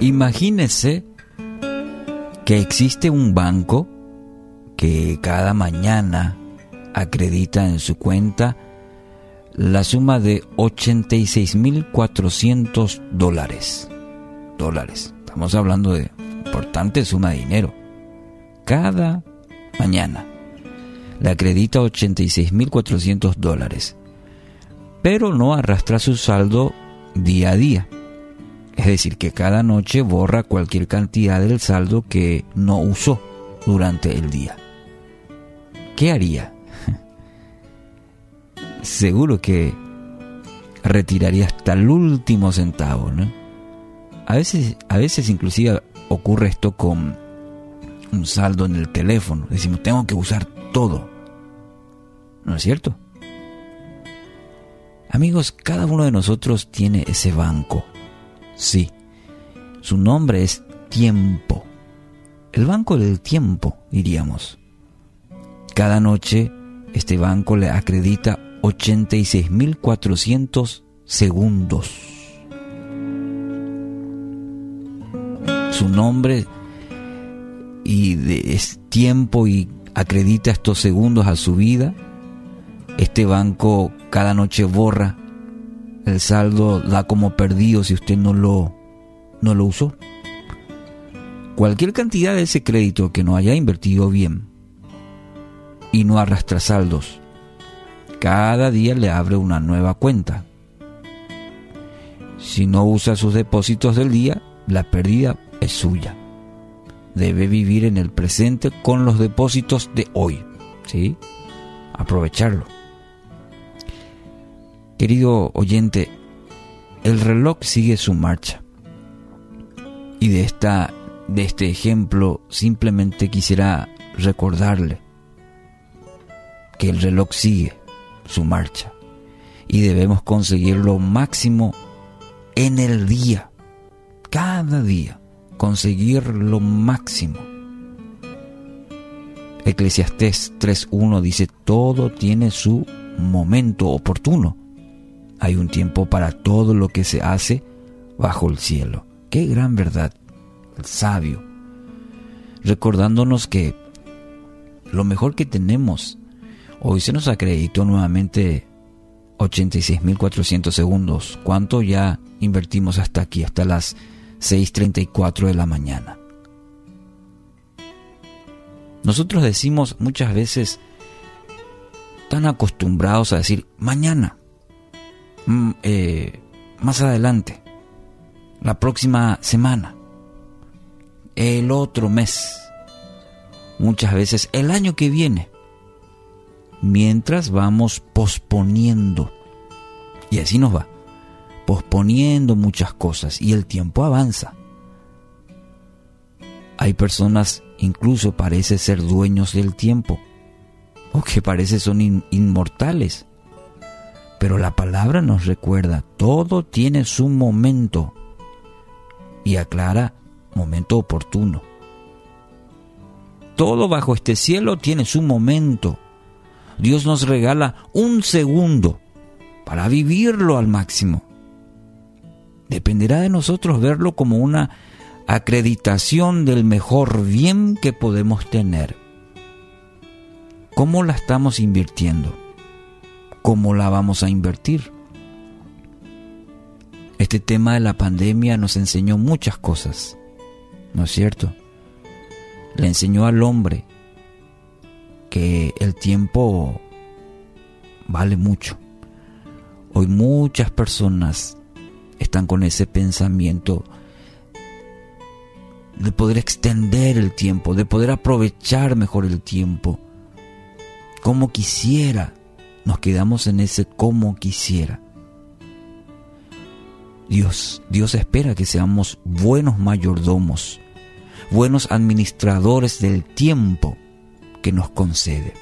Imagínese que existe un banco que cada mañana acredita en su cuenta la suma de 86.400 dólares. Dólares. Estamos hablando de importante suma de dinero. Cada mañana le acredita 86.400 dólares. Pero no arrastra su saldo día a día. Es decir, que cada noche borra cualquier cantidad del saldo que no usó durante el día. ¿Qué haría? Seguro que retiraría hasta el último centavo, ¿no? A veces, a veces inclusive ocurre esto con un saldo en el teléfono. Decimos, tengo que usar todo. ¿No es cierto? Amigos, cada uno de nosotros tiene ese banco Sí, su nombre es tiempo. El banco del tiempo, diríamos. Cada noche este banco le acredita 86.400 segundos. Su nombre y de, es tiempo y acredita estos segundos a su vida. Este banco cada noche borra el saldo da como perdido si usted no lo, no lo usó. Cualquier cantidad de ese crédito que no haya invertido bien y no arrastra saldos, cada día le abre una nueva cuenta. Si no usa sus depósitos del día, la pérdida es suya. Debe vivir en el presente con los depósitos de hoy. ¿Sí? Aprovecharlo. Querido oyente, el reloj sigue su marcha. Y de, esta, de este ejemplo simplemente quisiera recordarle que el reloj sigue su marcha y debemos conseguir lo máximo en el día, cada día, conseguir lo máximo. Eclesiastés 3.1 dice, todo tiene su momento oportuno hay un tiempo para todo lo que se hace bajo el cielo. Qué gran verdad, el sabio. Recordándonos que lo mejor que tenemos, hoy se nos acreditó nuevamente 86.400 segundos. ¿Cuánto ya invertimos hasta aquí, hasta las 6.34 de la mañana? Nosotros decimos muchas veces, tan acostumbrados a decir, mañana, eh, más adelante, la próxima semana, el otro mes, muchas veces el año que viene, mientras vamos posponiendo. Y así nos va, posponiendo muchas cosas y el tiempo avanza. Hay personas, incluso parece ser dueños del tiempo, o que parece son inmortales pero la palabra nos recuerda, todo tiene su momento y aclara momento oportuno. Todo bajo este cielo tiene su momento. Dios nos regala un segundo para vivirlo al máximo. Dependerá de nosotros verlo como una acreditación del mejor bien que podemos tener. ¿Cómo la estamos invirtiendo? Cómo la vamos a invertir. Este tema de la pandemia nos enseñó muchas cosas, ¿no es cierto? Le enseñó al hombre que el tiempo vale mucho. Hoy muchas personas están con ese pensamiento de poder extender el tiempo, de poder aprovechar mejor el tiempo, como quisiera nos quedamos en ese como quisiera. Dios, Dios espera que seamos buenos mayordomos, buenos administradores del tiempo que nos concede.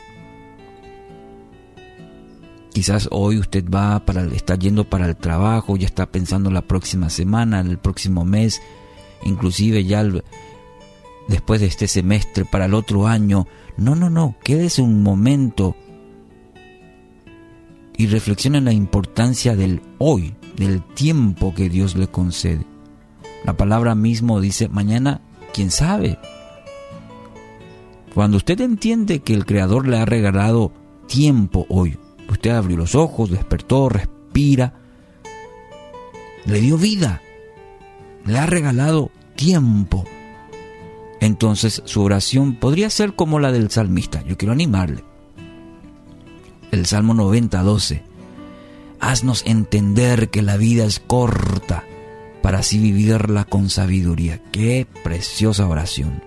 Quizás hoy usted va para está yendo para el trabajo, ya está pensando la próxima semana, el próximo mes, inclusive ya después de este semestre para el otro año. No, no, no, quédese un momento y reflexiona en la importancia del hoy, del tiempo que Dios le concede. La palabra mismo dice, mañana, ¿quién sabe? Cuando usted entiende que el Creador le ha regalado tiempo hoy, usted abrió los ojos, despertó, respira, le dio vida, le ha regalado tiempo. Entonces su oración podría ser como la del salmista. Yo quiero animarle. El Salmo 90, 12. Haznos entender que la vida es corta para así vivirla con sabiduría. Qué preciosa oración.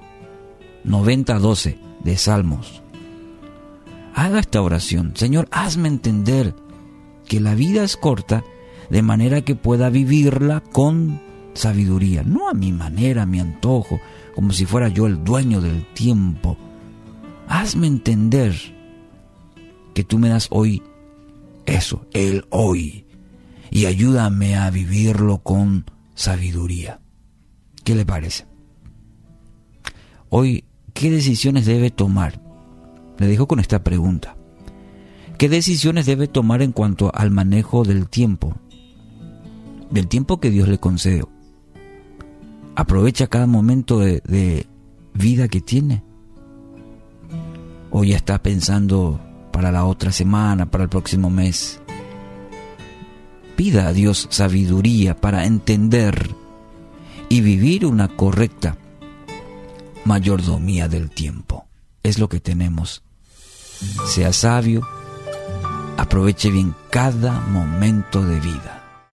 90.12 de Salmos. Haga esta oración. Señor, hazme entender que la vida es corta de manera que pueda vivirla con sabiduría, no a mi manera, a mi antojo, como si fuera yo el dueño del tiempo. Hazme entender que tú me das hoy eso, el hoy, y ayúdame a vivirlo con sabiduría. ¿Qué le parece? Hoy ¿Qué decisiones debe tomar? Le dejo con esta pregunta. ¿Qué decisiones debe tomar en cuanto al manejo del tiempo? Del tiempo que Dios le concede. ¿Aprovecha cada momento de, de vida que tiene? ¿O ya está pensando para la otra semana, para el próximo mes? Pida a Dios sabiduría para entender y vivir una correcta mayordomía del tiempo. Es lo que tenemos. Sea sabio, aproveche bien cada momento de vida.